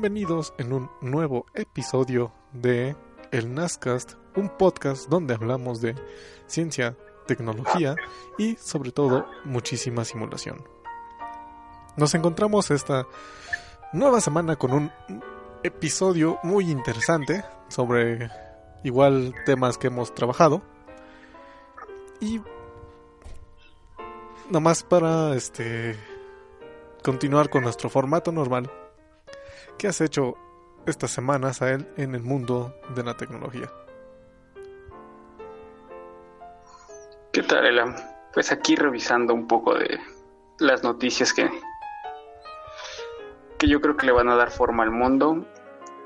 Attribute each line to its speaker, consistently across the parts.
Speaker 1: bienvenidos en un nuevo episodio de El Nascast, un podcast donde hablamos de ciencia, tecnología y sobre todo muchísima simulación. Nos encontramos esta nueva semana con un episodio muy interesante sobre igual temas que hemos trabajado y nomás para este continuar con nuestro formato normal ¿Qué has hecho estas semanas a él en el mundo de la tecnología?
Speaker 2: ¿Qué tal, Elam? Pues aquí revisando un poco de las noticias que, que yo creo que le van a dar forma al mundo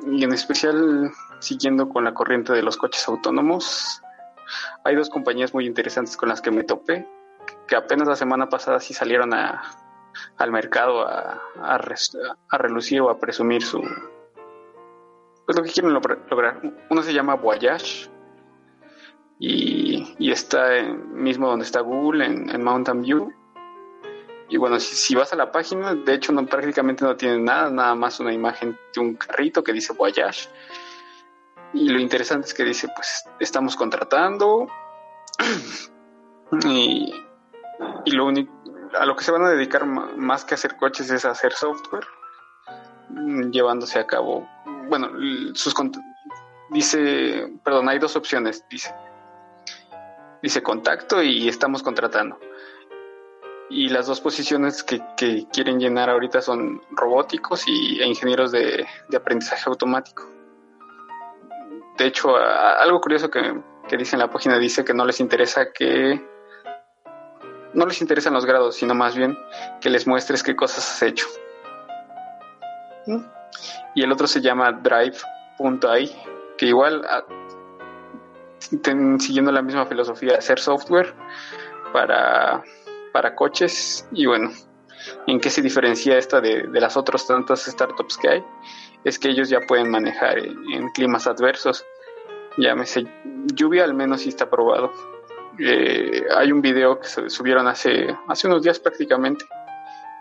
Speaker 2: y en especial siguiendo con la corriente de los coches autónomos. Hay dos compañías muy interesantes con las que me topé, que apenas la semana pasada sí salieron a, al mercado a, a, relucir o a presumir su pues lo que quieren lograr. Uno se llama Voyage y, y está mismo donde está Google en, Mountain View. Y bueno, si, vas a la página, de hecho no prácticamente no tiene nada, nada más una imagen de un carrito que dice Voyage. Y lo interesante es que dice, pues estamos contratando y, y lo único a lo que se van a dedicar más que hacer coches es hacer software, mm, llevándose a cabo, bueno, sus dice, perdón, hay dos opciones, dice, dice contacto y estamos contratando. Y las dos posiciones que, quieren llenar ahorita son robóticos y, e ingenieros de, aprendizaje automático. De hecho, algo curioso que, que dice en la página dice que no les interesa que no les interesan los grados, sino más bien que les muestres qué cosas has hecho. ¿Mm? Y el otro se llama drive.ai, que igual ah, siguiendo la misma filosofía, hacer software para, para coches y bueno, en qué se diferencia esta de, las otras tantas startups que hay, es que ellos ya pueden manejar en, climas adversos. Llámese lluvia, al menos si está probado eh, hay un video que se subieron hace, hace unos días prácticamente.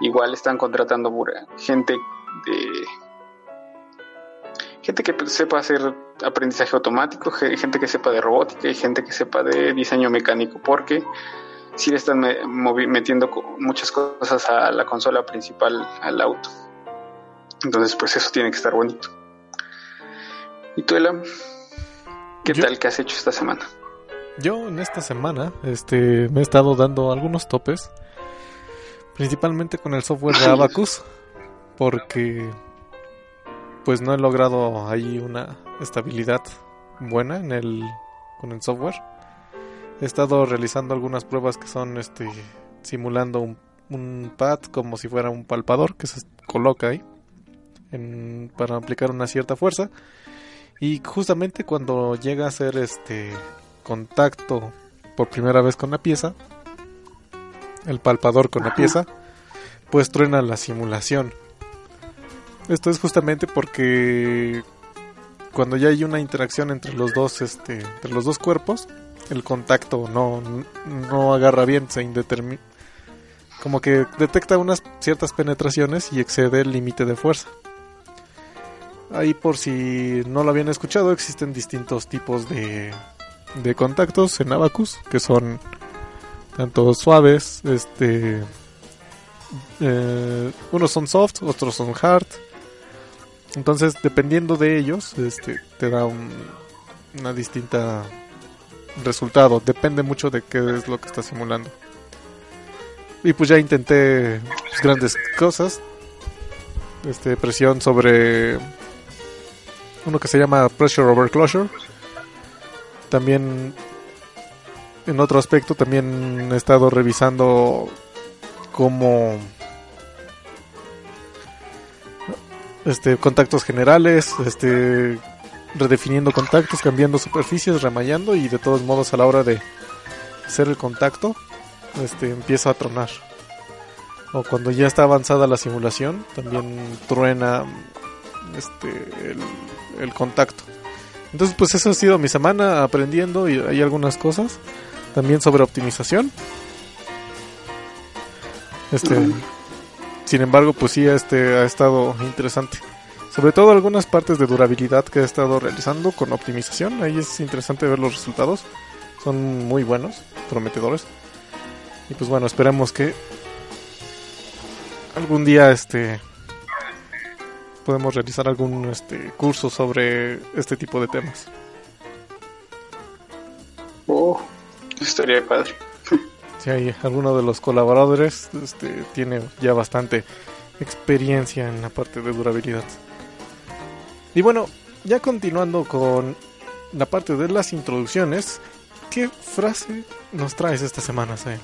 Speaker 2: Igual están contratando gente de gente que sepa hacer aprendizaje automático, gente que sepa de robótica y gente que sepa de diseño mecánico, porque si le están metiendo muchas cosas a la consola principal, al auto. Entonces, pues eso tiene que estar bonito. ¿Y tú, Elam? ¿Qué tal que has hecho esta semana?
Speaker 1: Yo en esta semana este, me he estado dando algunos topes, principalmente con el software de Abacus, porque pues no he logrado ahí una estabilidad buena en el con el software. He estado realizando algunas pruebas que son este simulando un, un pad como si fuera un palpador que se coloca ahí para aplicar una cierta fuerza y justamente cuando llega a ser este contacto por primera vez con la pieza, el palpador con la pieza, pues truena la simulación. Esto es justamente porque cuando ya hay una interacción entre los dos, este, entre los dos cuerpos, el contacto no, no agarra bien, se indetermina. Como que detecta unas ciertas penetraciones y excede el límite de fuerza. Ahí por si no lo habían escuchado, existen distintos tipos de, de contactos en Abacus, que son tanto suaves, este, eh, unos son soft, otros son hard. Entonces, dependiendo de ellos, este, te da un, una distinta resultado. Depende mucho de qué es lo que está simulando. Y pues ya intenté pues, grandes cosas. Este, presión sobre uno que se llama Pressure Over Closure también, en otro aspecto, también he estado revisando cómo este contactos generales, este redefiniendo contactos, cambiando superficies, remallando y de todos modos a la hora de hacer el contacto, este empieza a tronar. O cuando ya está avanzada la simulación, también truena este el contacto. Entonces, pues eso ha sido mi semana aprendiendo y hay algunas cosas. También sobre optimización. Este, sin embargo, pues sí, este ha estado interesante. Sobre todo algunas partes de durabilidad que he estado realizando con optimización. Ahí es interesante ver los resultados. Son muy buenos, prometedores. Y pues bueno, esperemos que algún día este podemos realizar algún este curso sobre este tipo de temas.
Speaker 2: Oh, estaría padre.
Speaker 1: Si hay alguno de los colaboradores este, tiene ya bastante experiencia en la parte de durabilidad. Y bueno, ya continuando con la parte de las introducciones, ¿qué frase nos traes esta semana, Zay?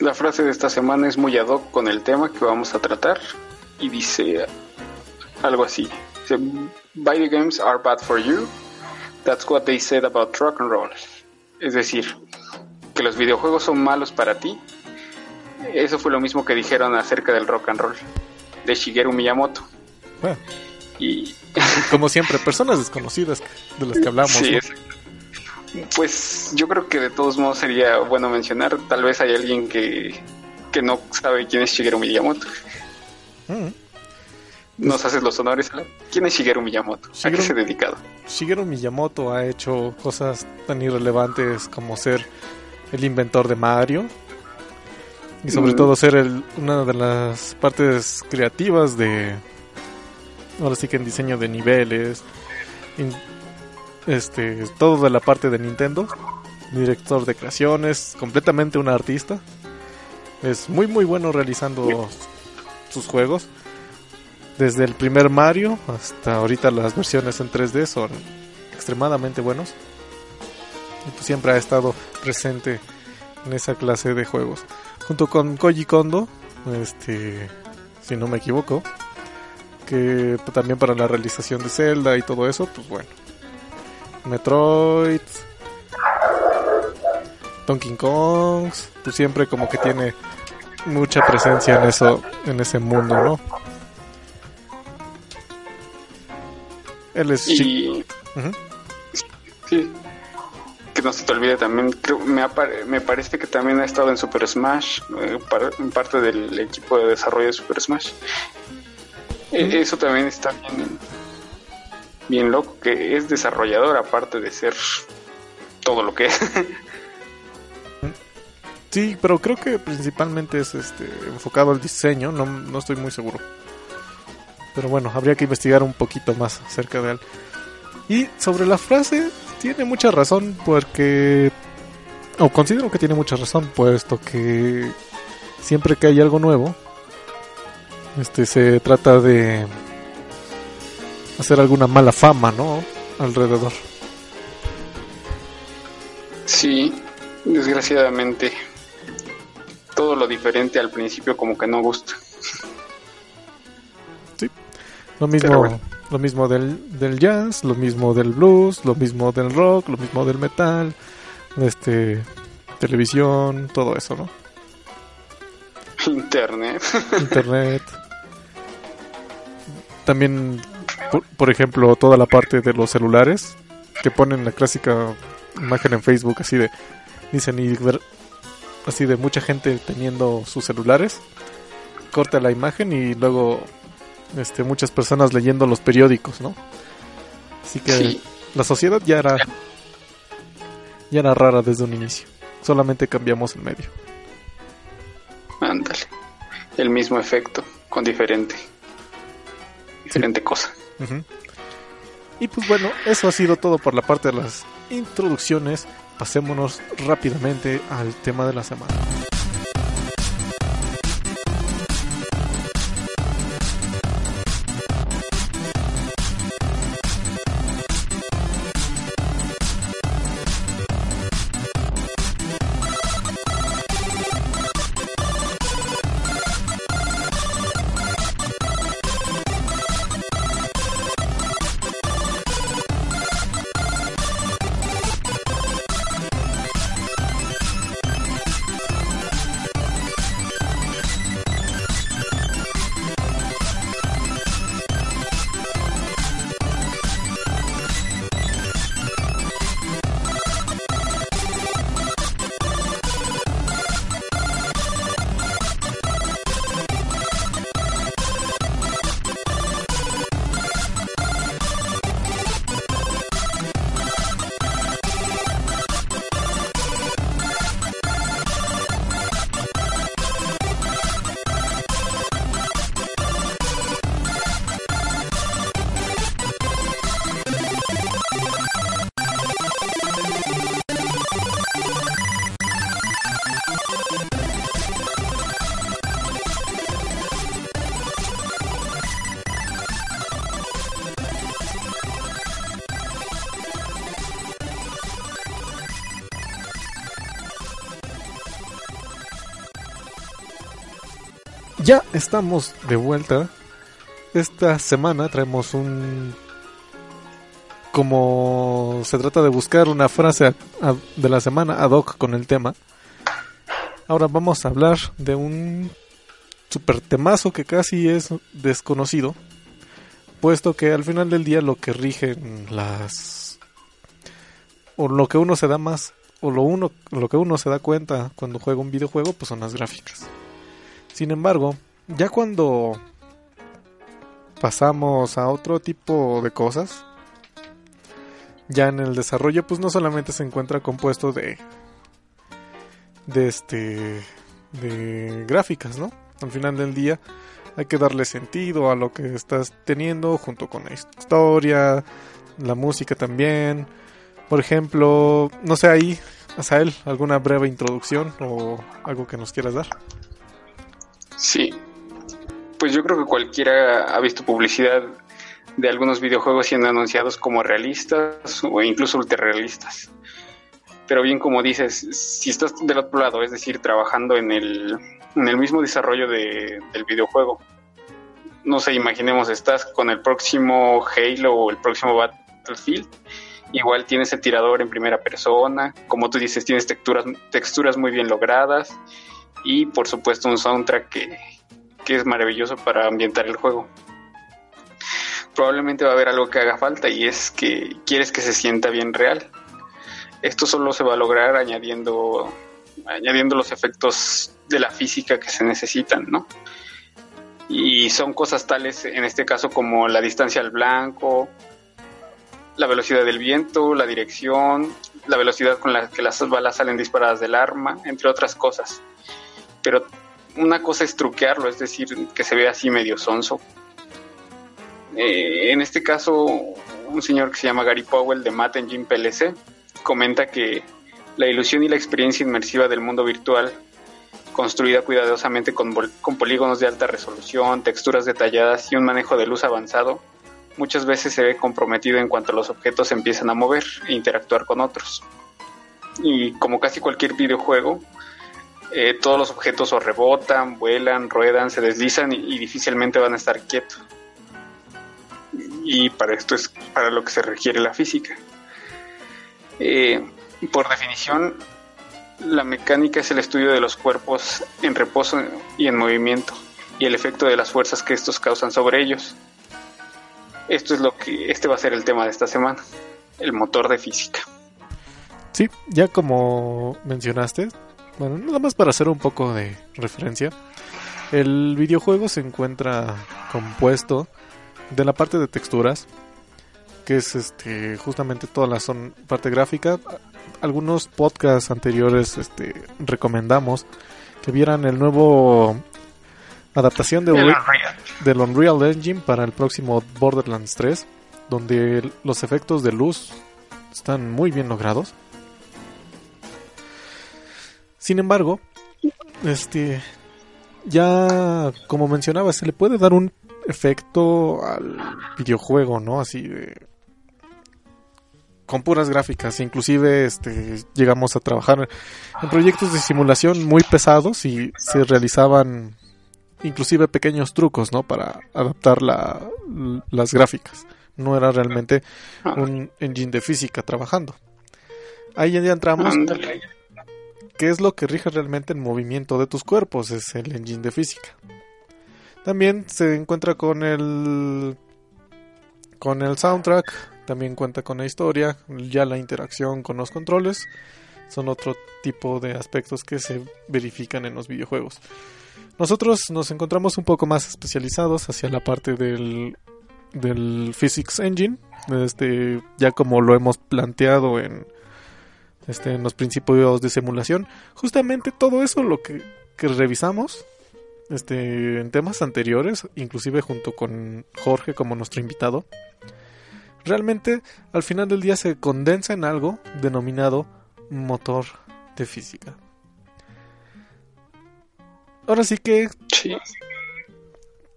Speaker 2: La frase de esta semana es muy ad hoc con el tema que vamos a tratar y dice algo así. Dice, Video games are bad for you. That's what they said about rock and roll. Es decir, que los videojuegos son malos para ti. Eso fue lo mismo que dijeron acerca del rock and roll de Shigeru Miyamoto.
Speaker 1: Bueno,
Speaker 2: Y
Speaker 1: como siempre, personas desconocidas de las que hablamos.
Speaker 2: Sí,
Speaker 1: ¿no?
Speaker 2: es- Pues yo creo que de todos modos sería bueno mencionar, tal vez hay alguien que, que no sabe quién es Shigeru Miyamoto.
Speaker 1: Mm.
Speaker 2: Nos haces los honores. ¿Quién es Shigeru Miyamoto? ¿A qué
Speaker 1: Shigeru-
Speaker 2: se ha dedicado?
Speaker 1: Shigeru Miyamoto ha hecho cosas tan irrelevantes como ser el inventor de Mario y sobre
Speaker 2: Mm.
Speaker 1: todo ser el, una de las partes creativas de ahora sí que en diseño de niveles in- este todo de la parte de Nintendo director de creaciones completamente un artista es muy muy bueno realizando sus juegos desde el primer Mario hasta ahorita las versiones en 3D son extremadamente buenos. Y pues siempre ha estado presente en esa clase de juegos. Junto con Koji Kondo, este, si no me equivoco, que también para la realización de Zelda y todo eso, pues bueno. Metroid, Donkey Kong, pues siempre como que tiene mucha presencia en eso, en ese mundo, ¿no? Él es
Speaker 2: Y sí, que no se te olvide también, creo, me, me parece que también ha estado en Super Smash, eh, par- en parte del equipo de desarrollo de Super Smash. E-. Eso también está bien, bien loco, que es desarrollador aparte de ser todo lo que es.
Speaker 1: Sí, pero creo que principalmente es este enfocado al diseño, no, no estoy muy seguro. Pero bueno, habría que investigar un poquito más acerca de él. Y sobre la frase, tiene mucha razón porque... O considero que tiene mucha razón, puesto que siempre que hay algo nuevo, este se trata de hacer alguna mala fama, ¿no? Alrededor.
Speaker 2: Sí, desgraciadamente. Todo lo diferente al principio como que no gusta.
Speaker 1: Lo mismo,
Speaker 2: bueno.
Speaker 1: lo mismo del, del jazz, lo mismo del blues, lo mismo del rock, lo mismo del metal, este televisión, todo eso, ¿no?
Speaker 2: Internet.
Speaker 1: Internet. También, por, por ejemplo, toda la parte de los celulares que ponen la clásica imagen en Facebook así de dicen y ver así de mucha gente teniendo sus celulares. Corta la imagen y luego este muchas personas leyendo los periódicos, ¿no? Así que
Speaker 2: Sí.
Speaker 1: la sociedad ya era ya era rara desde un inicio. Solamente cambiamos el medio.
Speaker 2: Ándale. El mismo efecto, con diferente. Diferente cosa.
Speaker 1: Y pues bueno, eso ha sido todo por la parte de las introducciones. Pasémonos rápidamente al tema de la semana. Estamos de vuelta. Esta semana traemos un... Como se trata de buscar una frase de la semana ad hoc con el tema. Ahora vamos a hablar de un super temazo que casi es desconocido. Puesto que al final del día lo que rigen las... O lo que uno se da más... O lo, uno, lo que uno se da cuenta cuando juega un videojuego pues son las gráficas. Sin embargo, ya cuando pasamos a otro tipo de cosas, ya en el desarrollo pues no solamente se encuentra compuesto de de este de gráficas, ¿no? Al final del día hay que darle sentido a lo que estás teniendo junto con la historia, la música también. Por ejemplo, no sé ahí, Asael, alguna breve introducción o algo que nos quieras dar.
Speaker 2: Sí, pues yo creo que cualquiera ha visto publicidad de algunos videojuegos siendo anunciados como realistas o incluso ultra-realistas. Pero bien como dices, si estás del otro lado, es decir, trabajando en el, en el mismo desarrollo de, del videojuego, no sé, imaginemos, estás con el próximo Halo o el próximo Battlefield, igual tienes el tirador en primera persona, como tú dices, tienes texturas, texturas muy bien logradas, y por supuesto un soundtrack que, es maravilloso para ambientar el juego. Probablemente va a haber algo que haga falta y es que quieres que se sienta bien real. Esto solo se va a lograr añadiendo, añadiendo los efectos de la física que se necesitan, ¿no? Y son cosas tales, en este caso, como la distancia al blanco, la velocidad del viento, la dirección, la velocidad con la que las balas salen disparadas del arma, entre otras cosas pero una cosa es truquearlo, es decir, que se vea así medio sonso. Eh, en este caso, un señor que se llama Gary Powell de Math Engine PLC comenta que la ilusión y la experiencia inmersiva del mundo virtual, construida cuidadosamente con, con polígonos de alta resolución, texturas detalladas y un manejo de luz avanzado, muchas veces se ve comprometido en cuanto los objetos empiezan a mover e interactuar con otros. Y como casi cualquier videojuego, eh, todos los objetos o rebotan, vuelan, ruedan, se deslizan y, difícilmente van a estar quietos. Y para esto es para lo que se requiere la física. Eh, por definición, la mecánica es el estudio de los cuerpos en reposo y en movimiento y el efecto de las fuerzas que estos causan sobre ellos. Esto es lo que este va a ser el tema de esta semana, el motor de física.
Speaker 1: Sí, ya como mencionaste, bueno, nada más para hacer un poco de referencia. El videojuego se encuentra compuesto de la parte de texturas, que es este justamente toda la son parte gráfica. Algunos podcasts anteriores este, recomendamos que vieran el nuevo adaptación de Unreal. del Unreal Engine para el próximo Borderlands 3, donde los efectos de luz están muy bien logrados. Sin embargo, este ya como mencionaba, se le puede dar un efecto al videojuego, ¿no? Así de con puras gráficas, inclusive este llegamos a trabajar en proyectos de simulación muy pesados y se realizaban inclusive pequeños trucos, ¿no? Para adaptar la, las gráficas. No era realmente ah. un engine de física trabajando. Ahí ya entramos qué es lo que rige realmente el movimiento de tus cuerpos, es el engine de física. También se encuentra con el con el soundtrack, también cuenta con la historia, ya la interacción con los controles, son otro tipo de aspectos que se verifican en los videojuegos. Nosotros nos encontramos un poco más especializados hacia la parte del, del Physics Engine, este, ya como lo hemos planteado en, este, en los principios de simulación. Justamente todo eso lo que, revisamos este, en temas anteriores, inclusive junto con Jorge como nuestro invitado, realmente al final del día se condensa en algo denominado motor de física. Ahora sí que...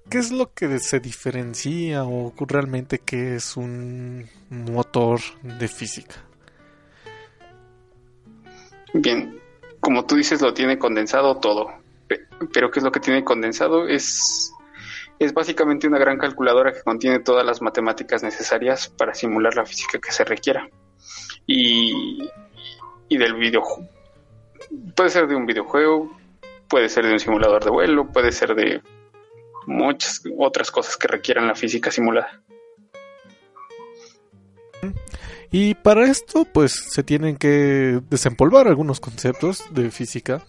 Speaker 1: ¿Qué es lo que se diferencia o realmente qué es un motor de física?
Speaker 2: Bien, como tú dices, lo tiene condensado todo. pero ¿qué es lo que tiene condensado? Es, es básicamente una gran calculadora que contiene todas las matemáticas necesarias para simular la física que se requiera. Y, y del videojuego. Puede ser de un videojuego, puede ser de un simulador de vuelo, puede ser de muchas otras cosas que requieran la física simulada.
Speaker 1: Y para esto, pues se tienen que desempolvar algunos conceptos de física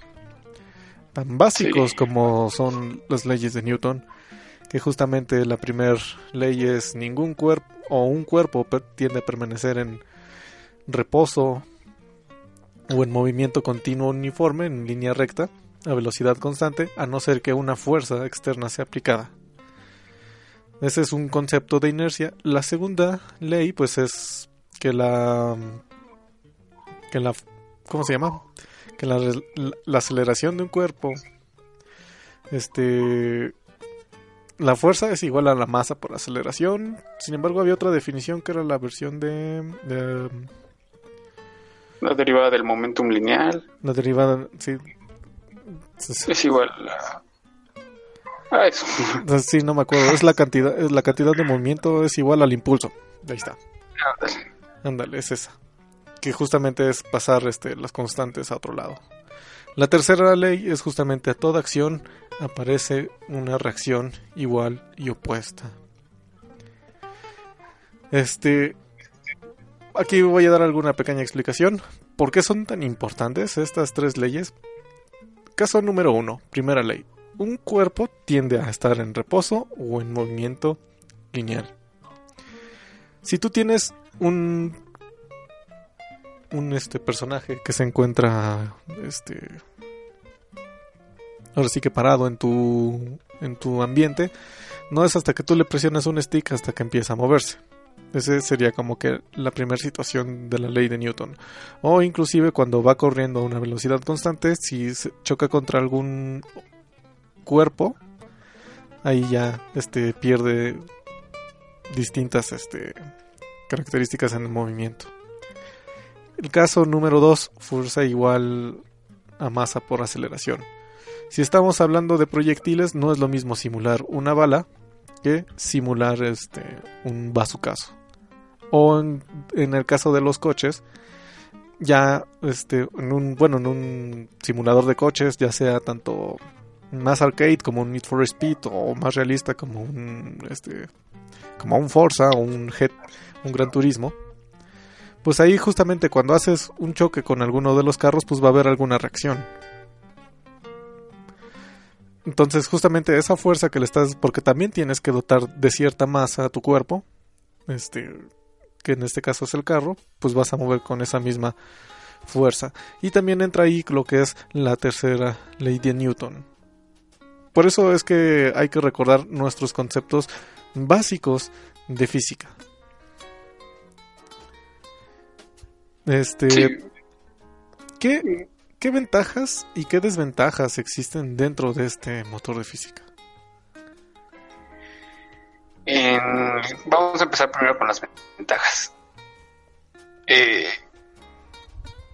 Speaker 1: tan básicos como son las leyes de Newton, que justamente la primera ley es ningún cuerpo o un cuerpo tiende a permanecer en reposo o en movimiento continuo uniforme en línea recta a velocidad constante, a no ser que una fuerza externa sea aplicada. Ese es un concepto de inercia. La segunda ley, pues es que la que la ¿cómo se llama? Que la, la, aceleración de un cuerpo este la fuerza es igual a la masa por aceleración. Sin embargo, había otra definición que era la versión de, de
Speaker 2: la derivada del momentum lineal.
Speaker 1: La derivada, sí,
Speaker 2: es igual a... Ah, eso.
Speaker 1: Sí, no me acuerdo. Es la cantidad, es la cantidad de movimiento es igual al impulso. Ahí está. Ándale. Es esa. Que justamente es pasar este, las constantes a otro lado. La tercera ley es justamente a toda acción aparece una reacción igual y opuesta. Este. Aquí voy a dar alguna pequeña explicación. ¿Por qué son tan importantes estas tres leyes? Caso número uno, primera ley. Un cuerpo tiende a estar en reposo o en movimiento lineal. Si tú tienes un un este personaje que se encuentra este ahora sí que parado en tu en tu ambiente, no es hasta que tú le presionas un stick hasta que empieza a moverse. Ese sería como que la primera situación de la ley de Newton. O inclusive cuando va corriendo a una velocidad constante, si se choca contra algún cuerpo, ahí ya este, pierde distintas este, características en el movimiento. El caso número 2, fuerza igual a masa por aceleración. Si estamos hablando de proyectiles, no es lo mismo simular una bala que simular este, un bazucazo o en, el caso de los coches ya este en un bueno en un simulador de coches ya sea tanto más arcade como un Need for Speed o más realista como un este como un Forza o un Head, un Gran Turismo pues ahí justamente cuando haces un choque con alguno de los carros pues va a haber alguna reacción entonces justamente esa fuerza que le estás porque también tienes que dotar de cierta masa a tu cuerpo este que en este caso es el carro, pues vas a mover con esa misma fuerza. Y también entra ahí lo que es la tercera ley de Newton. Por eso es que hay que recordar nuestros conceptos básicos de física. Este, ¿qué, ¿Qué ventajas y qué desventajas existen dentro de este motor de física?
Speaker 2: vamos a empezar primero con las ventajas. Eh,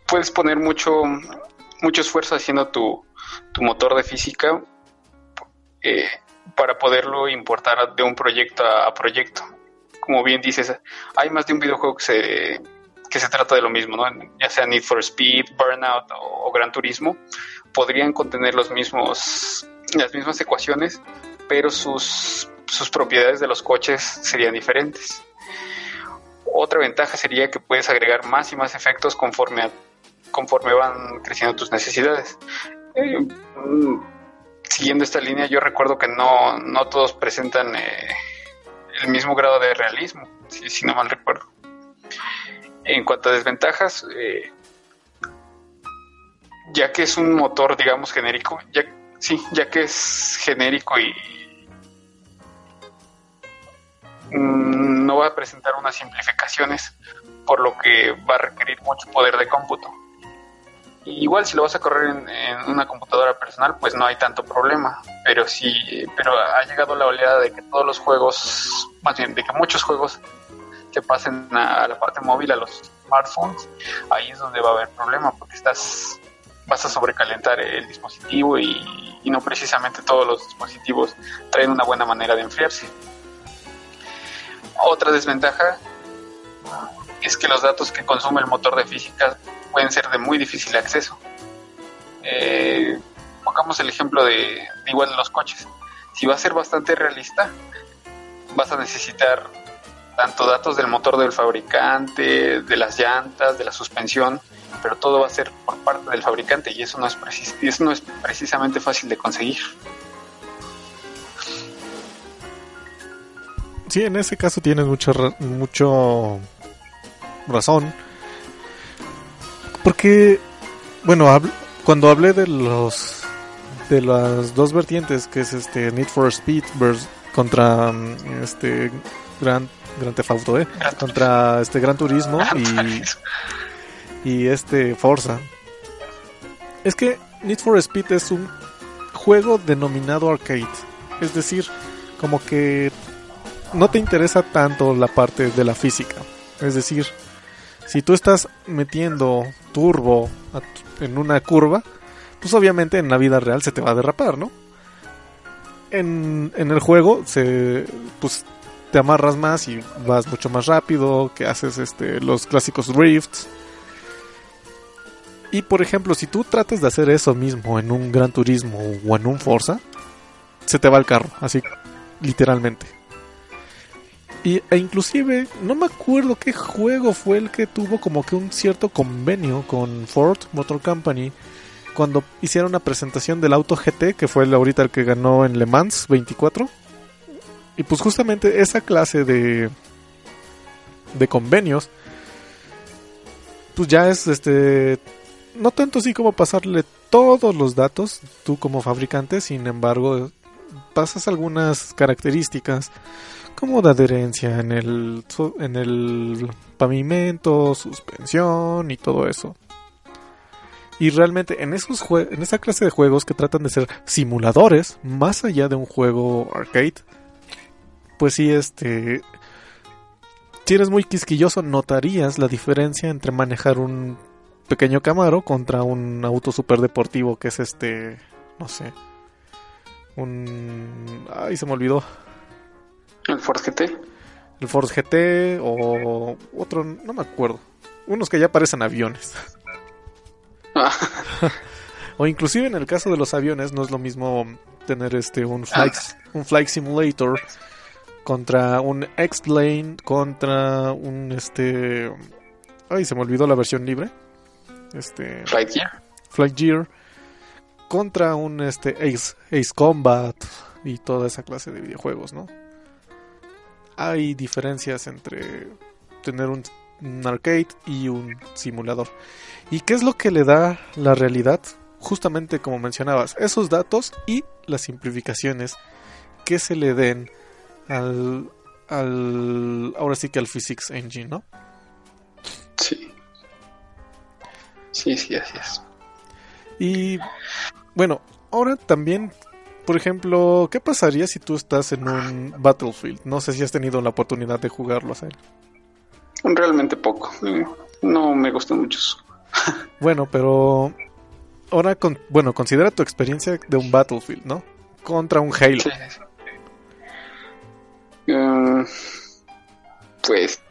Speaker 2: puedes poner mucho, mucho esfuerzo haciendo tu, motor de física eh, para poderlo importar de un proyecto a, proyecto. Como bien dices, hay más de un videojuego que se, que se trata de lo mismo, ya sea Need for Speed, Burnout o, Gran Turismo, podrían contener los mismos, las mismas ecuaciones, pero sus propiedades de los coches serían diferentes. Otra ventaja sería que puedes agregar más y más efectos conforme, conforme van creciendo tus necesidades. Eh, mm, siguiendo esta línea, yo recuerdo que no, no todos presentan eh, el mismo grado de realismo, si, no mal recuerdo. En cuanto a desventajas, eh, ya que es un motor, digamos, genérico, ya, sí, ya que es genérico y Mm, no va a presentar unas simplificaciones, por lo que va a requerir mucho poder de cómputo. igual si lo vas a correr en, una computadora personal, pues no hay tanto problema. Pero si, pero ha llegado la oleada de que todos los juegos, más bien de que muchos juegos se pasen a, la parte móvil, a los smartphones, ahí es donde va a haber problema, porque estás, vas a sobrecalentar el dispositivo y, no precisamente todos los dispositivos traen una buena manera de enfriarse. Otra desventaja es que los datos que consume el motor de física pueden ser de muy difícil acceso. Eh, pongamos el ejemplo de, igual en los coches. Si va a ser bastante realista, vas a necesitar tanto datos del motor del fabricante, de las llantas, de la suspensión, pero todo va a ser por parte del fabricante y eso no es, es precisamente fácil de conseguir.
Speaker 1: Sí, en ese caso tienes mucho, mucho razón. Porque, bueno, cuando hablé de los de las dos vertientes, que es este Need for Speed contra mm, este Grand, Grand Theft Auto, ¿eh? contra este Gran Turismo y, y este Forza. Es que Need for Speed es un juego denominado arcade. Es decir, como que no te interesa tanto la parte de la física. Es decir, si tú estás metiendo turbo en una curva, pues obviamente en la vida real se te va a derrapar, ¿no? En, en el juego se pues te amarras más y vas mucho más rápido, que haces este los clásicos drifts. Y por ejemplo, si tú tratas de hacer eso mismo en un Gran Turismo o en un Forza, se te va el carro, así literalmente. Y, e inclusive, no me acuerdo qué juego fue el que tuvo como que un cierto convenio con Ford Motor Company cuando hicieron una presentación del auto GT, que fue el ahorita el que ganó en Le Mans 24. Y pues justamente esa clase de de convenios pues ya es este no tanto así como pasarle todos los datos tú como fabricante, sin embargo, pasas algunas características como de adherencia en el, en el pavimento, suspensión y todo eso. Y realmente en, esos en esa clase de juegos que tratan de ser simuladores, más allá de un juego arcade, pues sí, este... Si eres muy quisquilloso, notarías la diferencia entre manejar un pequeño Camaro contra un auto super deportivo que es este... No sé. Un... Ay, se me olvidó.
Speaker 2: ¿El Force GT?
Speaker 1: El Force GT o otro, no me acuerdo. Unos que ya parecen aviones. Ah. o inclusive en el caso de los aviones no es lo mismo tener este un flight, un flight simulator contra un X-Plane contra un este ay se me olvidó la versión libre este
Speaker 2: Flight Gear
Speaker 1: Flight Gear contra un este Ace, Ace Combat y toda esa clase de videojuegos no hay diferencias entre tener un, arcade y un simulador. ¿Y qué es lo que le da la realidad? Justamente como mencionabas, esos datos y las simplificaciones que se le den al, al ahora sí que al Physics Engine, ¿no?
Speaker 2: Sí. Sí, sí, así es.
Speaker 1: Y bueno, ahora también por ejemplo, ¿qué pasaría si tú estás en un Battlefield? No sé si has tenido la oportunidad de jugarlo él.
Speaker 2: Realmente poco. No me gustan muchos.
Speaker 1: bueno, pero ahora, con, bueno, considera tu experiencia de un Battlefield, ¿no? Contra un Halo.
Speaker 2: Mm, pues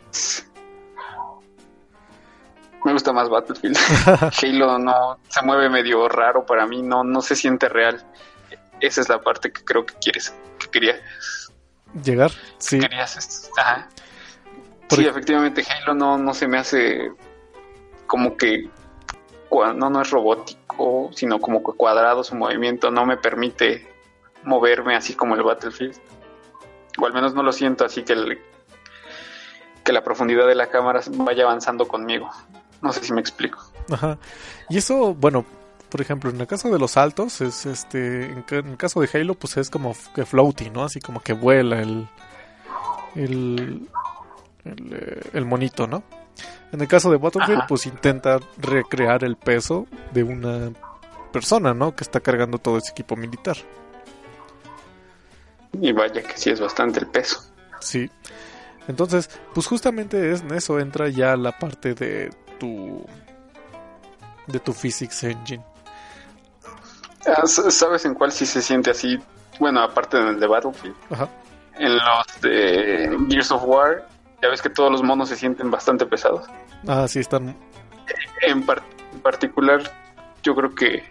Speaker 2: me gusta más Battlefield. Halo no se mueve medio raro para mí, no no se siente real esa es la parte que creo que quieres, que querías
Speaker 1: llegar. Sí.
Speaker 2: Querías, ajá. Sí, efectivamente, Halo no, no se me hace como que no, no es robótico, sino como que cuadrado su movimiento, no me permite moverme así como el Battlefield. O al menos no lo siento así que, que la profundidad de la cámara vaya avanzando conmigo. No sé si me explico.
Speaker 1: Ajá. Y eso, bueno, por ejemplo, en el caso de los saltos, es este, en, el caso de Halo, pues es como que floating, ¿no? Así como que vuela el, el, el, monito, ¿no? En el caso de Battlefield, pues intenta recrear el peso de una persona, ¿no? Que está cargando todo ese equipo militar.
Speaker 2: Y vaya que sí es bastante el peso.
Speaker 1: Sí. Entonces, pues justamente es, en eso entra ya la parte de tu de tu physics engine
Speaker 2: Ah, ¿Sabes en cuál sí se siente así? Bueno, aparte en el de Battlefield. En los de Gears of War, ya ves que todos los monos se sienten bastante pesados.
Speaker 1: Ah, sí, están.
Speaker 2: En, particular, yo creo que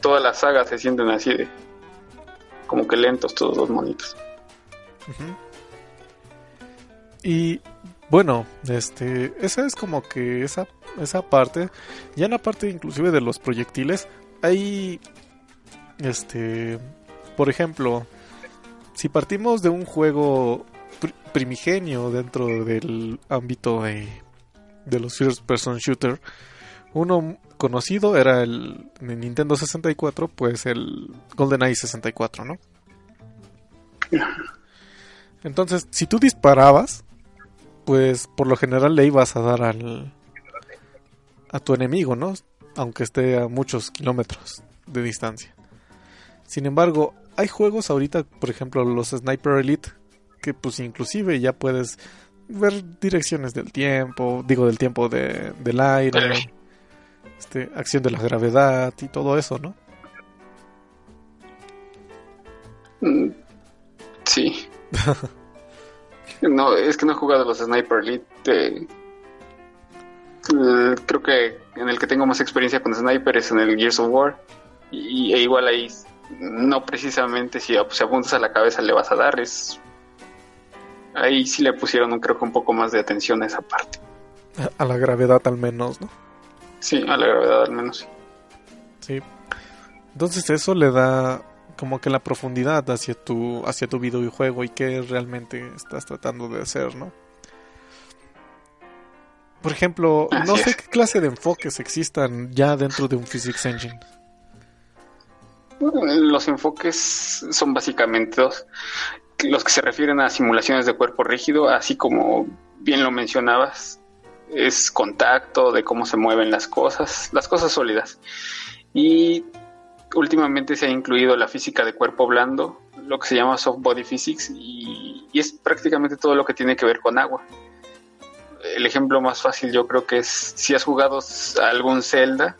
Speaker 2: todas las sagas se sienten así de. Como que lentos todos los monitos.
Speaker 1: Y bueno, este, esa es como que esa, esa parte, ya en la parte inclusive de los proyectiles, hay, este, por ejemplo, si partimos de un juego primigenio dentro del ámbito de, de los first person shooter, uno conocido era el Nintendo 64, pues el GoldenEye 64, ¿no? Entonces, si tú disparabas, pues por lo general le ibas a dar al a tu enemigo, ¿no? Aunque esté a muchos kilómetros de distancia. Sin embargo, hay juegos ahorita, por ejemplo, los Sniper Elite, que pues inclusive ya puedes ver direcciones del tiempo, digo del tiempo de, del aire, este, acción de la gravedad y todo eso, ¿no?
Speaker 2: Mm, sí. No, es que no he jugado los Sniper Elite. Eh, creo que en el que tengo más experiencia con Sniper es en el Gears of War. Y, e igual ahí, no precisamente si, apuntas a la cabeza le vas a dar, es. Ahí sí le pusieron, creo que un poco más de atención a esa parte.
Speaker 1: A la gravedad al menos, ¿no?
Speaker 2: Sí, a la gravedad al menos,
Speaker 1: Sí. Entonces eso le da como que la profundidad hacia tu, hacia tu videojuego y qué realmente estás tratando de hacer, ¿no? Por ejemplo, no sé qué clase de enfoques existan ya dentro de un Physics Engine.
Speaker 2: Los enfoques son básicamente dos. Los que se refieren a simulaciones de cuerpo rígido, así como bien lo mencionabas, es contacto, de cómo se mueven las cosas, las cosas sólidas. Y últimamente se ha incluido la física de cuerpo blando, lo que se llama soft body physics, y, es prácticamente todo lo que tiene que ver con agua. El ejemplo más fácil yo creo que es si has jugado algún Zelda,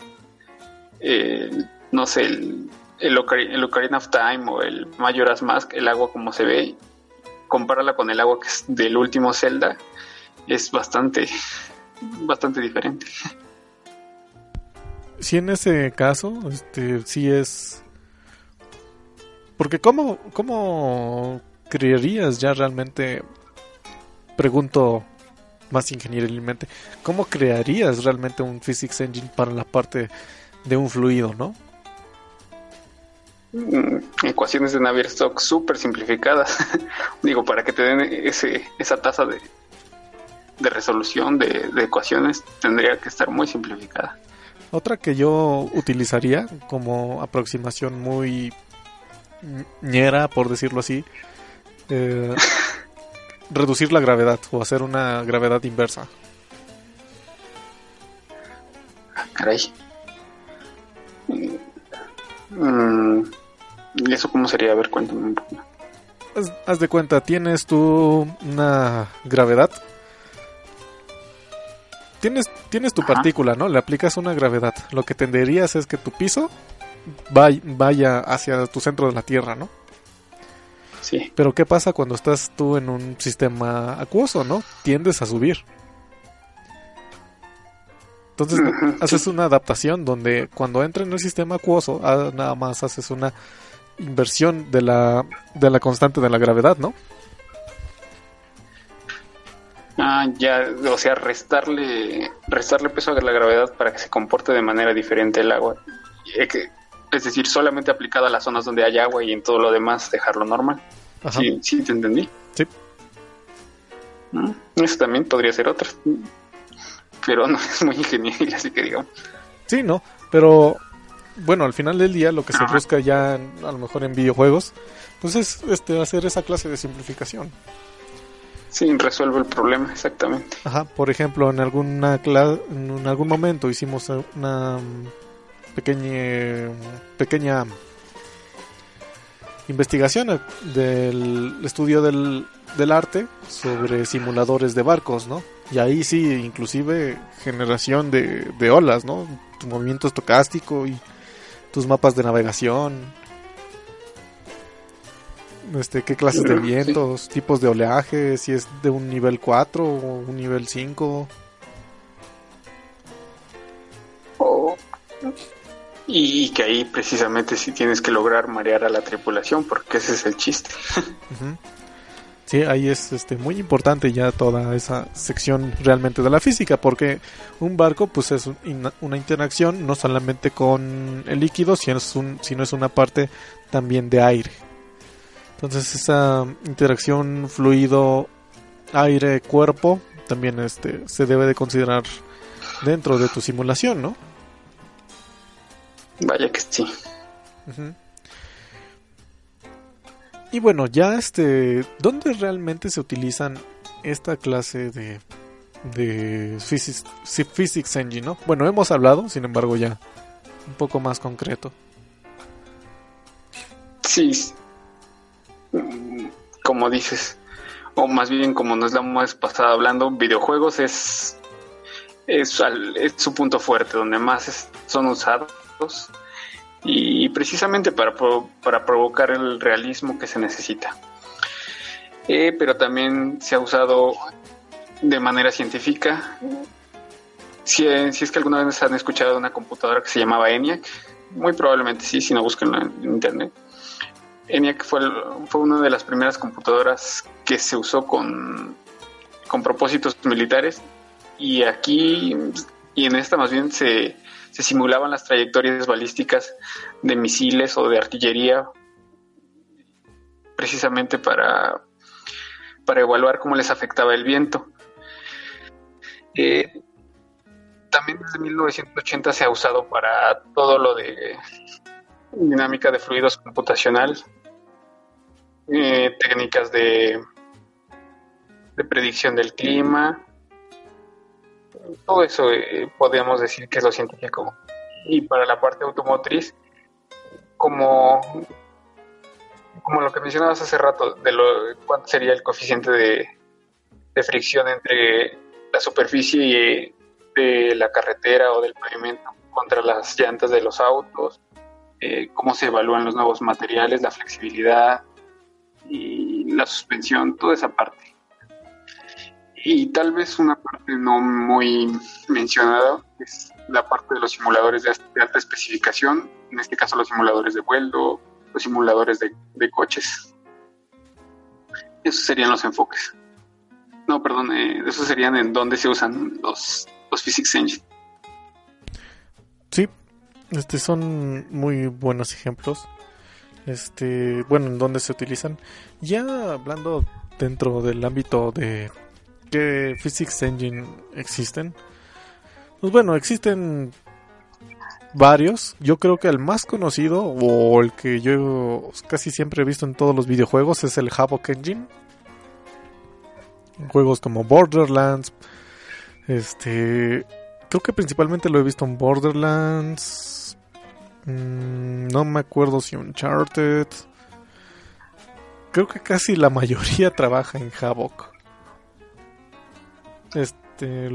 Speaker 2: eh, no sé, el, el, Ocarina of Time o el Majora's Mask, el agua como se ve, compárala con el agua que es del último Zelda, es bastante, bastante diferente.
Speaker 1: si en ese caso, este, sí es... Porque ¿cómo, cómo creerías ya realmente, pregunto más ingenierilmente, ¿cómo crearías realmente un Physics Engine para la parte de un fluido, no?
Speaker 2: Mm, ecuaciones de Navier-Stokes súper simplificadas. Digo, para que te den ese, esa tasa de, de resolución de, de ecuaciones, tendría que estar muy simplificada.
Speaker 1: Otra que yo utilizaría como aproximación muy ñera, por decirlo así, eh, reducir la gravedad o hacer una gravedad inversa.
Speaker 2: Caray. Mm, ¿Y eso cómo sería? A ver, cuéntame un poco.
Speaker 1: haz de cuenta, tienes tú una gravedad tienes, tienes tu partícula, ¿no? Le aplicas una gravedad. Lo que tenderías es que tu piso vaya hacia tu centro de la Tierra, ¿no?
Speaker 2: Sí.
Speaker 1: Pero ¿qué pasa cuando estás tú en un sistema acuoso, ¿no? Tiendes a subir. Entonces haces una adaptación donde cuando entra en el sistema acuoso, ah, nada más haces una inversión de la, de la constante de la gravedad, ¿no?
Speaker 2: Ah, ya, o sea, restarle, restarle peso a la gravedad para que se comporte de manera diferente el agua. Eh, es decir, solamente aplicado a las zonas donde hay agua y en todo lo demás dejarlo normal. Sí, sí, te entendí.
Speaker 1: Sí.
Speaker 2: Mm, eso también podría ser otra. Pero no es muy ingenieril, así que digamos.
Speaker 1: Sí, no, pero bueno, al final del día lo que se busca ya, a lo mejor en videojuegos, pues es este, hacer esa clase de simplificación.
Speaker 2: Sí, resuelve el problema, exactamente.
Speaker 1: Ajá, por ejemplo, en alguna en algún momento hicimos una pequeña pequeña investigación del estudio del, del arte sobre simuladores de barcos, ¿no? Y ahí sí, inclusive generación de, de olas, ¿no? Tu movimiento estocástico y tus mapas de navegación, este, qué clases de vientos, tipos de oleaje, si es de un nivel 4 o un nivel 5.
Speaker 2: y que ahí precisamente si tienes que lograr marear a la tripulación, porque ese es el chiste.
Speaker 1: Sí, ahí es este muy importante ya toda esa sección realmente de la física, porque un barco pues es una interacción no solamente con el líquido, sino es, un, sino es una parte también de aire. Entonces esa interacción fluido aire cuerpo también este se debe de considerar dentro de tu simulación, ¿no?
Speaker 2: Vaya que sí.
Speaker 1: Y bueno, ya este, ¿dónde realmente se utilizan esta clase de de physics, physics engine, ¿no? Bueno, hemos hablado, sin embargo, ya un poco más concreto.
Speaker 2: Sí. Como dices, o más bien como nos la hemos pasado hablando, videojuegos es es, su punto fuerte, donde más son usados y precisamente para, para provocar el realismo que se necesita. Eh, pero también se ha usado de manera científica. Si, si, es que alguna vez han escuchado de una computadora que se llamaba ENIAC, muy probablemente sí, si no buscan en internet. ENIAC fue, una de las primeras computadoras que se usó con, con propósitos militares y aquí y en esta más bien se, se simulaban las trayectorias balísticas de misiles o de artillería precisamente para, para evaluar cómo les afectaba el viento. Eh, también desde 1980 se ha usado para todo lo de dinámica de fluidos computacional, eh, técnicas de, de predicción del clima, todo eso eh, podemos decir que es lo científico. Y para la parte automotriz, como, como lo que mencionabas hace rato, de lo, cuánto sería el coeficiente de, fricción entre la superficie de la carretera o del pavimento contra las llantas de los autos, eh, cómo se evalúan los nuevos materiales, la flexibilidad y la suspensión, toda esa parte. Y tal vez una parte no muy mencionada es la parte de los simuladores de, alta especificación, en este caso los simuladores de vuelo, los simuladores de, coches. Esos serían los enfoques. No, perdón, eh, esos serían en donde se usan los, los Physics Engine.
Speaker 1: Sí, este son muy buenos ejemplos. Este, bueno, en donde se utilizan. Ya hablando dentro del ámbito de ¿Qué Physics Engine existen? Pues bueno, existen varios. Yo creo que el más conocido o el que yo casi siempre he visto en todos los videojuegos es el Havoc Engine. Juegos como Borderlands. Este. Creo que principalmente lo he visto en Borderlands. Mm, no me acuerdo si Uncharted. Creo que casi la mayoría trabaja en Havoc. Este.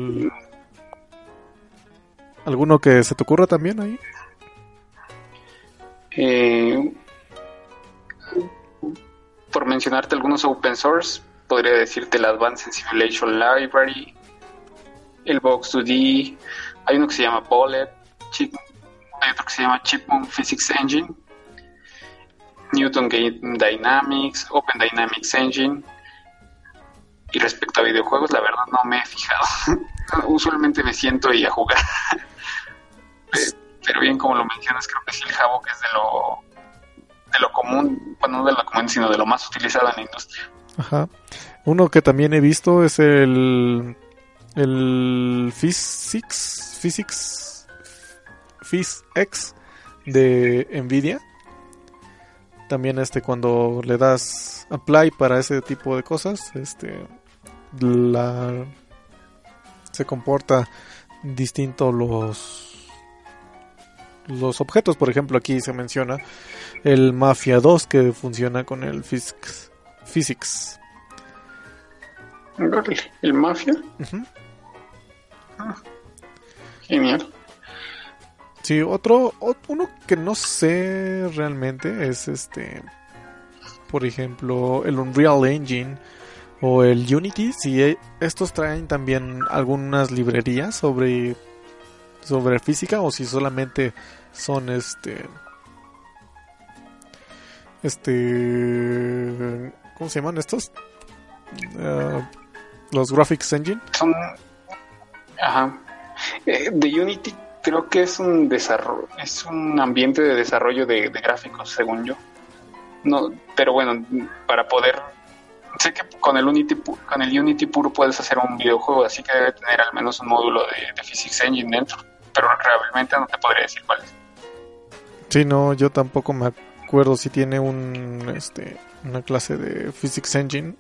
Speaker 1: ¿Alguno que se te ocurra también ahí?
Speaker 2: Eh, por mencionarte algunos open source, podría decirte el Advanced Simulation Library, el Box2D, hay uno que se llama Bullet, hay otro que se llama Chipmunk Physics Engine, Newton Game Dynamics, Open Dynamics Engine, y respecto a videojuegos, la verdad no me he fijado. Usualmente me siento y a jugar. Pero bien, como lo mencionas, creo que sí el Jabo que es de lo, de lo común, bueno, no de lo común, sino de lo más utilizado en la industria.
Speaker 1: Ajá. Uno que también he visto es el el Physics Physics PhysX de Nvidia. También este cuando le das apply para ese tipo de cosas, este la se comporta distinto los los objetos, por ejemplo, aquí se menciona el Mafia 2 que funciona con el Physics. Physics.
Speaker 2: ¿El Mafia? Ah, genial.
Speaker 1: Sí, otro, uno que no sé realmente es este, por ejemplo, el Unreal Engine o el Unity. Si e, estos traen también algunas librerías sobre sobre física o si solamente son este este ¿cómo se llaman estos? Uh, los graphics engine.
Speaker 2: Son ajá. Eh, de Unity creo que es un desarrollo, es un ambiente de desarrollo de, gráficos, según yo. No, pero bueno, para poder sé que con el Unity con el Unity puro puedes hacer un videojuego, así que debe tener al menos un módulo de, Physics Engine dentro, pero realmente no te podría decir cuál es.
Speaker 1: Sí, no, yo tampoco me acuerdo si tiene un este una clase de Physics Engine.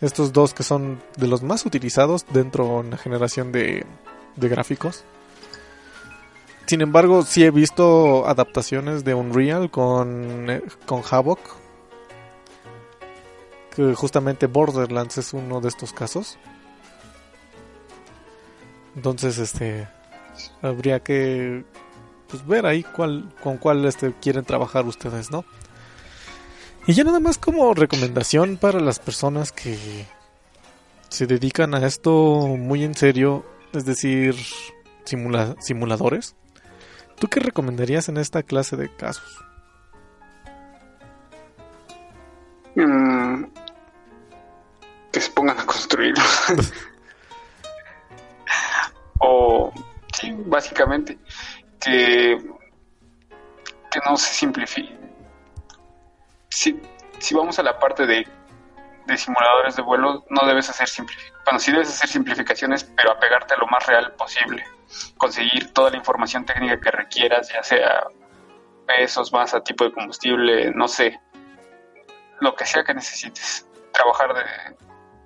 Speaker 1: Estos dos que son de los más utilizados dentro de la generación de gráficos. Sin embargo, sí he visto adaptaciones de Unreal con, eh, con Havoc. Que justamente Borderlands es uno de estos casos. Entonces, este. Habría que pues, ver ahí cuál, con cuál este, quieren trabajar ustedes, ¿no? Y ya nada más como recomendación para las personas que se dedican a esto muy en serio, es decir, simuladores. ¿Tú qué recomendarías en esta clase de casos?
Speaker 2: Mm, que se pongan a construir. o, sí, básicamente, que, que no se simplifique. Si, si vamos a la parte de, de simuladores de vuelo, no debes hacer simplificaciones. Bueno, sí debes hacer simplificaciones, pero apegarte a lo más real posible conseguir toda la información técnica que requieras, ya sea pesos, masa, tipo de combustible, no sé, lo que sea que necesites. Trabajar de,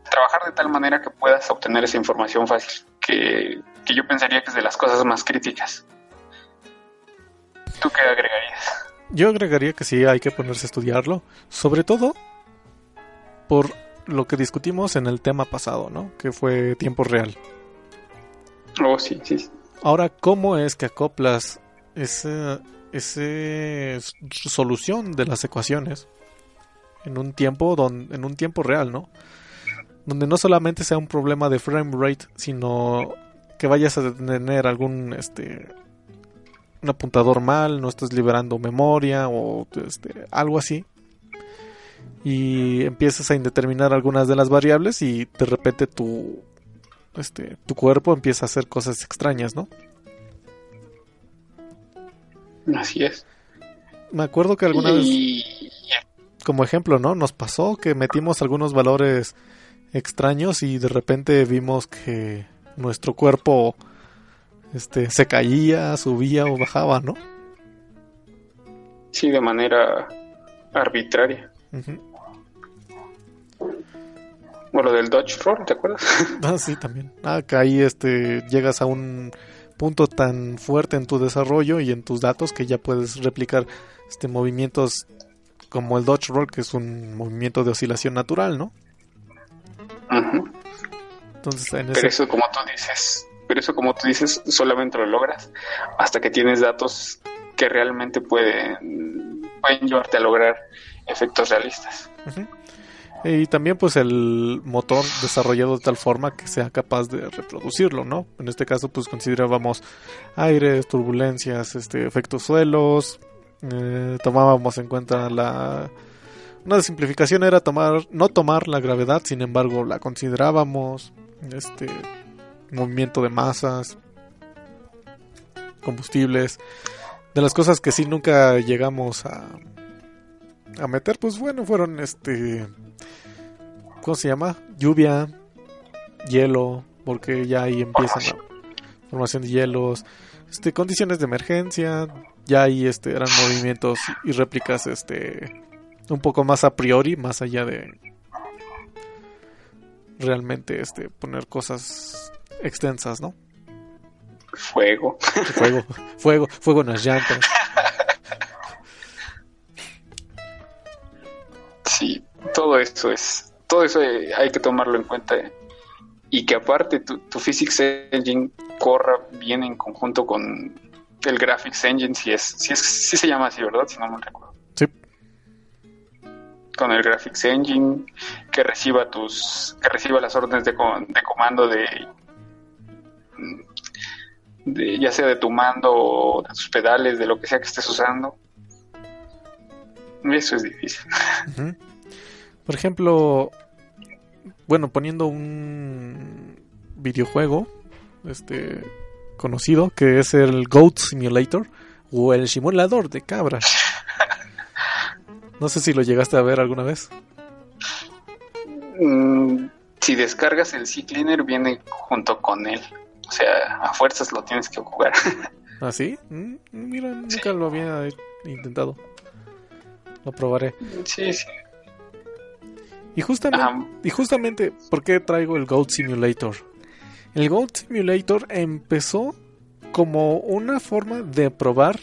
Speaker 2: trabajar de tal manera que puedas obtener esa información fácil, que, que yo pensaría que es de las cosas más críticas. ¿Tú qué agregarías?
Speaker 1: Yo agregaría que sí, hay que ponerse a estudiarlo, sobre todo por lo que discutimos en el tema pasado, ¿no? Que fue tiempo real.
Speaker 2: Oh, sí, sí.
Speaker 1: Ahora, ¿cómo es que acoplas esa, solución de las ecuaciones en un tiempo donde, en un tiempo real, ¿no? Donde no solamente sea un problema de frame rate, sino que vayas a tener algún este un apuntador mal, no estás liberando memoria o este, algo así. Y empiezas a indeterminar algunas de las variables y de repente tu este, tu cuerpo empieza a hacer cosas extrañas, ¿no?
Speaker 2: Así es.
Speaker 1: Me acuerdo que alguna vez, como ejemplo, ¿no? Nos pasó que metimos algunos valores extraños y de repente vimos que nuestro cuerpo este, se caía, subía o bajaba, ¿no?
Speaker 2: Sí, de manera arbitraria. O lo del Dodge Roll, ¿te acuerdas?
Speaker 1: Ah, sí, también. Ah, que ahí este, llegas a un punto tan fuerte en tu desarrollo y en tus datos que ya puedes replicar este movimientos como el Dodge Roll, que es un movimiento de oscilación natural, ¿no?
Speaker 2: Entonces, en pero eso como tú dices, pero eso como tú dices, solamente lo logras hasta que tienes datos que realmente pueden, pueden llevarte a lograr efectos realistas.
Speaker 1: Y también pues el motor desarrollado de tal forma que sea capaz de reproducirlo, ¿no? En este caso pues considerábamos aires, turbulencias, este, efectos suelos, eh, tomábamos en cuenta la... Una simplificación era tomar, no tomar la gravedad, sin embargo la considerábamos, este, movimiento de masas, combustibles, de las cosas que sí nunca llegamos a, a meter, pues bueno, fueron este ¿cómo se llama? Lluvia, hielo, porque ya ahí empiezan la formación de hielos, este, condiciones de emergencia, ya ahí este, eran movimientos y réplicas este, un poco más a priori, más allá de realmente este, poner cosas extensas, ¿no?
Speaker 2: Fuego.
Speaker 1: Fuego, fuego, fuego en las llantas.
Speaker 2: Sí, todo esto es todo eso hay que tomarlo en cuenta y que aparte tu, Physics Engine corra bien en conjunto con, el Graphics Engine, si es, si es, si se llama así, ¿verdad? Si no me recuerdo.
Speaker 1: Sí.
Speaker 2: Con el Graphics Engine, que reciba tus, que reciba las órdenes de, de comando de, de, ya sea de tu mando o de tus pedales, de lo que sea que estés usando. Eso es difícil.
Speaker 1: Por ejemplo, bueno, poniendo un videojuego, este conocido, que es el Goat Simulator o el simulador de cabras. No sé si lo llegaste a ver alguna vez.
Speaker 2: Mm, si descargas el C-Cleaner viene junto con él. O sea, a fuerzas lo tienes que jugar.
Speaker 1: ¿Ah, sí? Mm, mira, nunca lo había intentado. Lo probaré.
Speaker 2: Sí, sí.
Speaker 1: Y justamente, y justamente, ¿por qué traigo el Goat Simulator? El Goat Simulator empezó como una forma de probar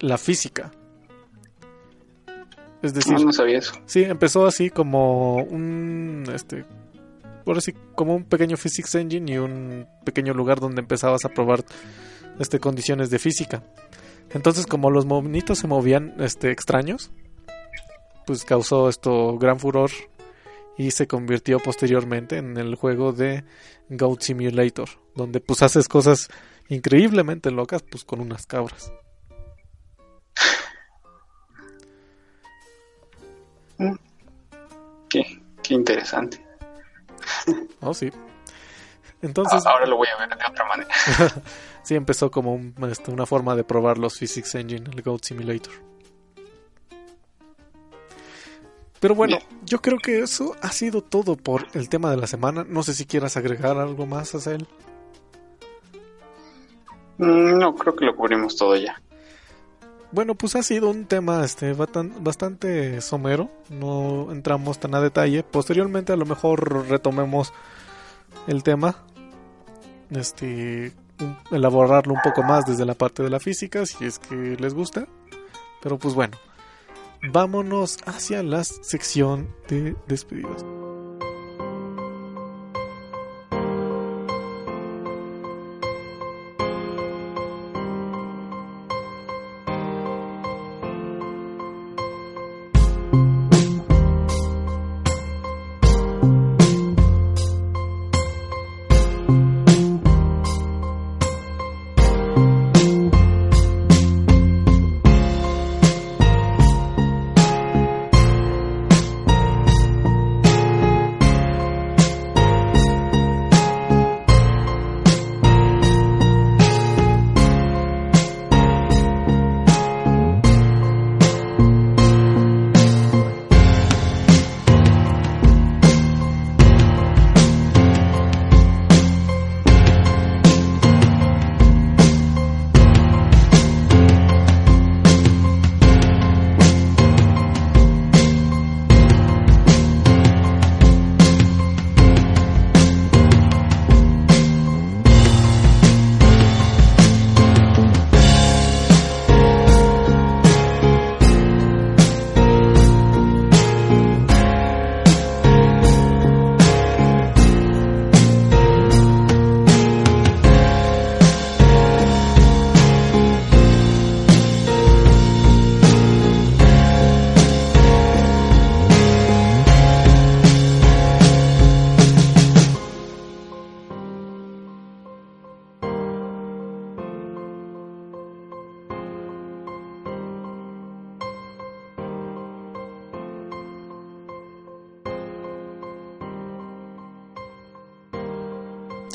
Speaker 1: la física. Es decir,
Speaker 2: no, sabía eso.
Speaker 1: Sí, empezó así como un este por así como un pequeño physics engine y un pequeño lugar donde empezabas a probar este condiciones de física. Entonces, como los monitos se movían este extraños, pues causó esto gran furor y se convirtió posteriormente en el juego de Goat Simulator, donde pues haces cosas increíblemente locas pues con unas cabras.
Speaker 2: Qué, qué interesante.
Speaker 1: Oh, sí. Entonces,
Speaker 2: ahora lo voy a ver de otra manera.
Speaker 1: sí, empezó como este, una forma de probar los Physics Engine, el Goat Simulator. Pero bueno, yo creo que eso ha sido todo por el tema de la semana. No sé si quieras agregar algo más a él.
Speaker 2: Mm, no, creo que lo cubrimos todo ya.
Speaker 1: Bueno, pues ha sido un tema este bastante somero, no entramos tan a detalle. Posteriormente a lo mejor retomemos el tema, este elaborarlo un poco más desde la parte de la física si es que les gusta. Pero pues bueno, vámonos hacia la sección de despedidas.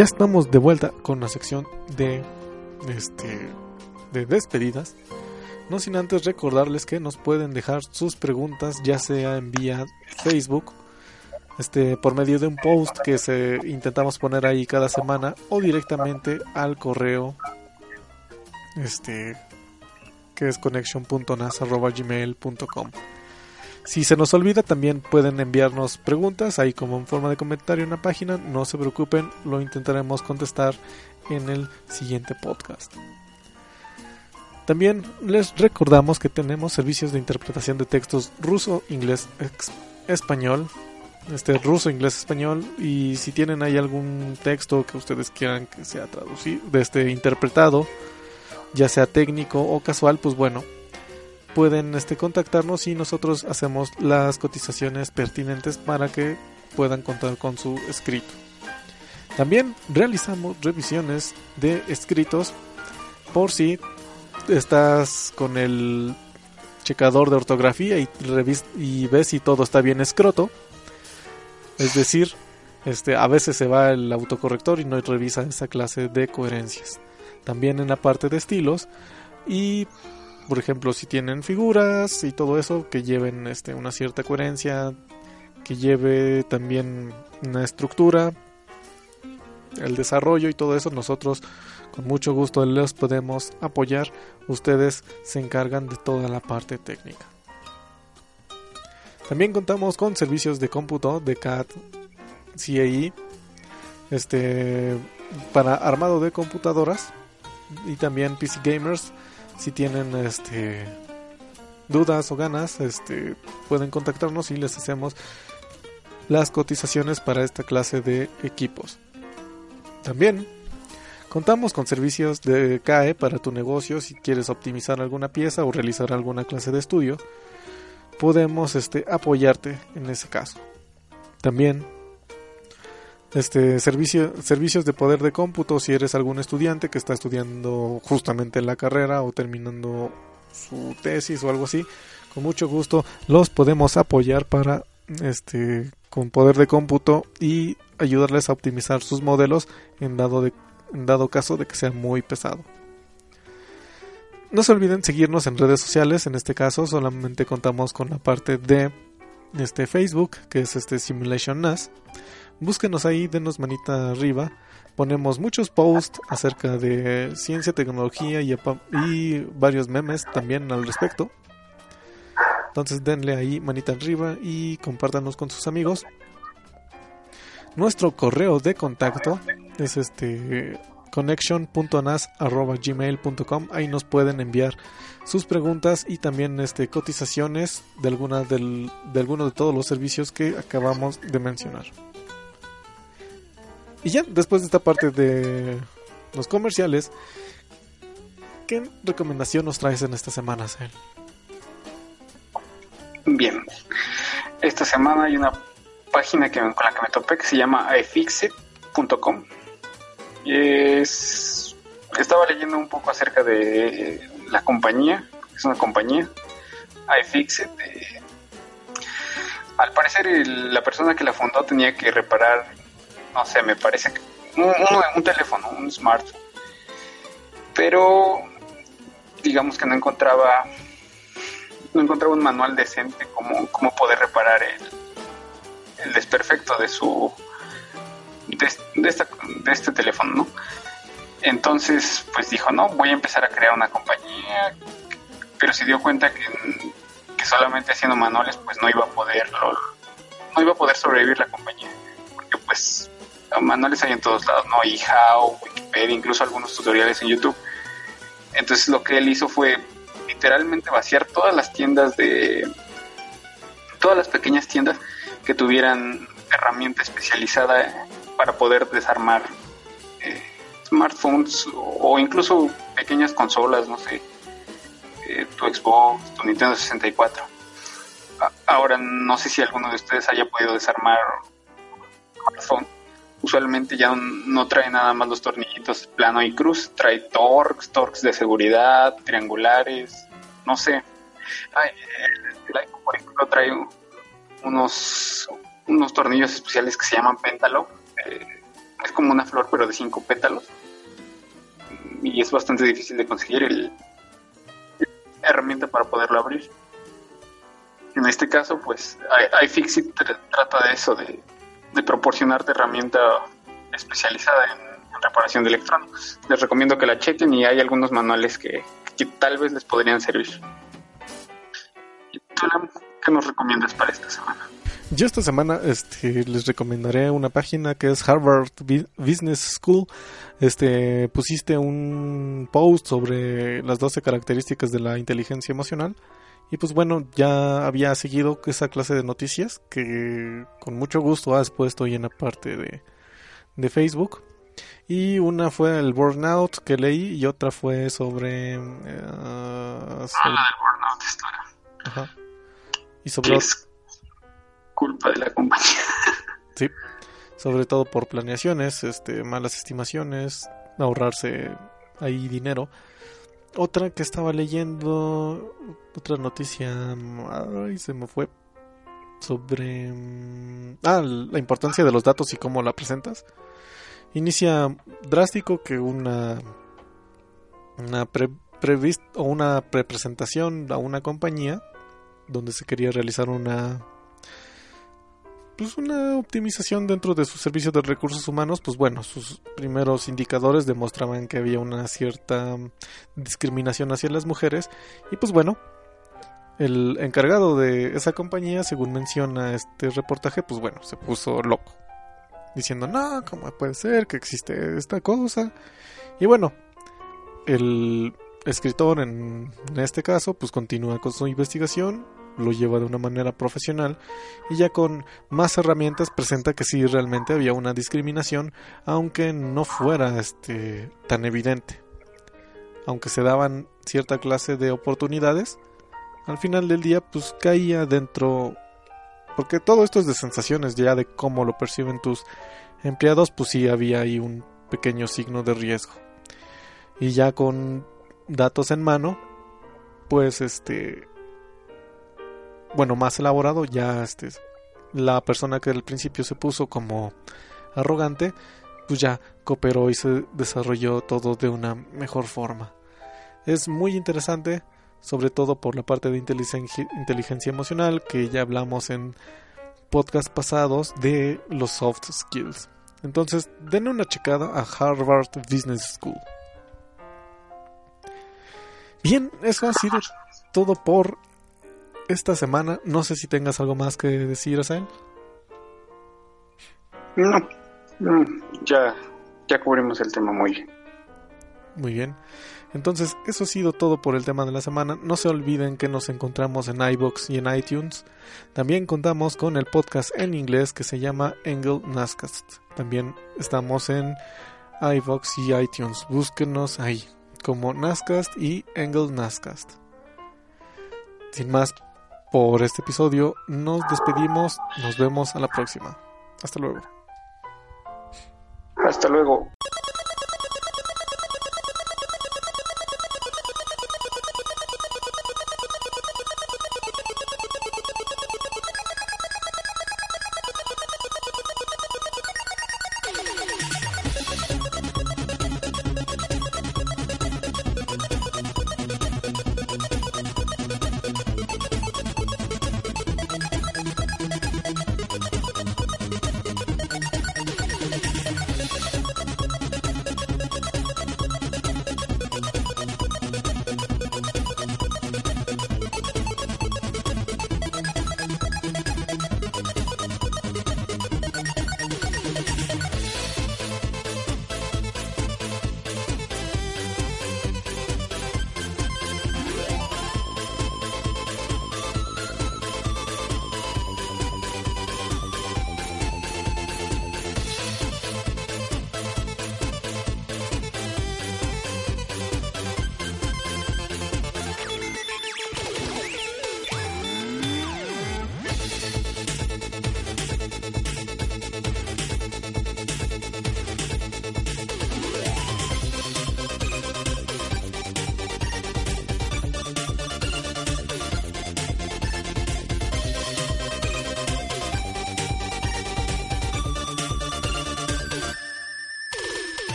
Speaker 1: Ya estamos de vuelta con la sección de este de despedidas. No sin antes recordarles que nos pueden dejar sus preguntas ya sea en vía Facebook este por medio de un post que se intentamos poner ahí cada semana o directamente al correo este que es connection.nas@gmail.com. Si se nos olvida, también pueden enviarnos preguntas ahí como en forma de comentario en la página. No se preocupen, lo intentaremos contestar en el siguiente podcast. También les recordamos que tenemos servicios de interpretación de textos ruso, inglés, español, este ruso, inglés, español y si tienen ahí algún texto que ustedes quieran que sea traducido, de este interpretado ya sea técnico o casual, pues bueno, pueden este, contactarnos y nosotros hacemos las cotizaciones pertinentes para que puedan contar con su escrito. También realizamos revisiones de escritos por si estás con el checador de ortografía y, y ves si todo está bien escroto. Es decir, este, a veces se va el autocorrector y no revisa esa clase de coherencias. También en la parte de estilos y por ejemplo si tienen figuras y todo eso que lleven este, una cierta coherencia, que lleve también una estructura, el desarrollo y todo eso nosotros con mucho gusto les podemos apoyar. Ustedes se encargan de toda la parte técnica. También contamos con servicios de cómputo de CAD, CAE, este, para armado de computadoras y también PC gamers. Si tienen este, dudas o ganas, este, pueden contactarnos y les hacemos las cotizaciones para esta clase de equipos. También Contamos con servicios de CAE para tu negocio si quieres optimizar alguna pieza o realizar alguna clase de estudio. Podemos este, apoyarte en ese caso. También este servicio, servicios de poder de cómputo si eres algún estudiante que está estudiando justamente la carrera o terminando su tesis o algo así, con mucho gusto los podemos apoyar para este con poder de cómputo y ayudarles a optimizar sus modelos en dado de en dado caso de que sea muy pesado. No se olviden seguirnos en redes sociales, en este caso solamente contamos con la parte de este Facebook, que es este Simulation NAS. Búsquenos ahí, denos manita arriba. Ponemos muchos posts acerca de ciencia, tecnología y, varios memes también al respecto. Entonces denle ahí manita arriba y compártanos con sus amigos. Nuestro correo de contacto es este connection.nas@gmail.com ahí nos pueden enviar sus preguntas y también este cotizaciones de alguna del, de algunos de todos los servicios que acabamos de mencionar y ya después de esta parte de los comerciales ¿qué recomendación nos traes en esta semana?
Speaker 2: Bien esta semana hay una página que, con la que me topé que se llama ifixit.com. Es, estaba leyendo un poco acerca de la compañía, es una compañía, iFixit. Al parecer la persona que la fundó tenía que reparar, no sé, me parece que un, teléfono, un smartphone. Pero digamos que no encontraba no encontraba un manual decente como, como poder reparar el, el desperfecto de su de, esta, de este teléfono, ¿no? Entonces, pues dijo, no, voy a empezar a crear una compañía, pero se dio cuenta que, que solamente haciendo manuales, pues no iba a poder, no iba a poder sobrevivir la compañía, porque pues manuales hay en todos lados, ¿no? how Wikipedia, incluso algunos tutoriales en YouTube. Entonces lo que él hizo fue literalmente vaciar todas las tiendas de, todas las pequeñas tiendas que tuvieran herramienta especializada para poder desarmar eh, smartphones o incluso pequeñas consolas, no sé, eh, tu Xbox, tu Nintendo 64. Ahora no sé si alguno de ustedes haya podido desarmar un smartphone. Usualmente ya no trae nada más los tornillitos plano y cruz, trae torques, torques de seguridad, triangulares, no sé. el iPhone, por ejemplo, trae unos, unos tornillos especiales que se llaman péntalo. Eh, es como una flor, pero de cinco pétalos. Y es bastante difícil de conseguir el, la herramienta para poderlo abrir. En este caso, pues iFixit trata de eso, de, de proporcionarte herramienta especializada en, reparación de electrónicos. Les recomiendo que la chequen y hay algunos manuales que, que tal vez les podrían servir. ¿Qué nos recomiendas para esta semana?
Speaker 1: Yo esta semana este, les recomendaré una página que es Harvard Business School. Este, pusiste un post sobre las 12 características de la inteligencia emocional. Y pues bueno, ya había seguido esa clase de noticias que con mucho gusto has puesto ahí en la parte de, de Facebook. Y una fue el Burnout que leí y otra fue sobre... Uh, sobre...
Speaker 2: Ah, el Burnout historia.
Speaker 1: Ajá. Y sobre...
Speaker 2: Es culpa de la compañía.
Speaker 1: Sí, sobre todo por planeaciones, este, malas estimaciones, ahorrarse ahí dinero. Otra que estaba leyendo, otra noticia, ay, se me fue, sobre ah, la importancia de los datos y cómo la presentas. Inicia drástico que una una pre, o una prepresentación a una compañía donde se quería realizar una pues una optimización dentro de su servicio de recursos humanos, pues bueno, sus primeros indicadores demostraban que había una cierta discriminación hacia las mujeres y pues bueno, el encargado de esa compañía, según menciona este reportaje, pues bueno, se puso loco, diciendo, no, ¿cómo puede ser que existe esta cosa? Y bueno, el escritor en, este caso, pues continúa con su investigación lo lleva de una manera profesional y ya con más herramientas presenta que sí realmente había una discriminación, aunque no fuera este tan evidente. Aunque se daban cierta clase de oportunidades, al final del día pues caía dentro porque todo esto es de sensaciones ya de cómo lo perciben tus empleados, pues sí había ahí un pequeño signo de riesgo. Y ya con datos en mano, pues este bueno, más elaborado, ya este, la persona que al principio se puso como arrogante, pues ya cooperó y se desarrolló todo de una mejor forma. Es muy interesante, sobre todo por la parte de inteligencia, emocional, que ya hablamos en podcasts pasados de los soft skills. Entonces, denle una checada a Harvard Business School. Bien, eso ha sido todo por esta semana. No sé si tengas algo más que decir, Asael.
Speaker 2: No, no, ya, ya cubrimos el tema muy bien.
Speaker 1: Muy bien. Entonces, eso ha sido todo por el tema de la semana. No se olviden que nos encontramos en iBox y en iTunes. También contamos con el podcast en inglés que se llama Angle Nascast. También estamos en iBox y iTunes. Búsquenos ahí como Nascast y Angle Nascast. Sin más por este episodio. Nos despedimos, nos vemos a la próxima. Hasta luego.
Speaker 2: Hasta luego.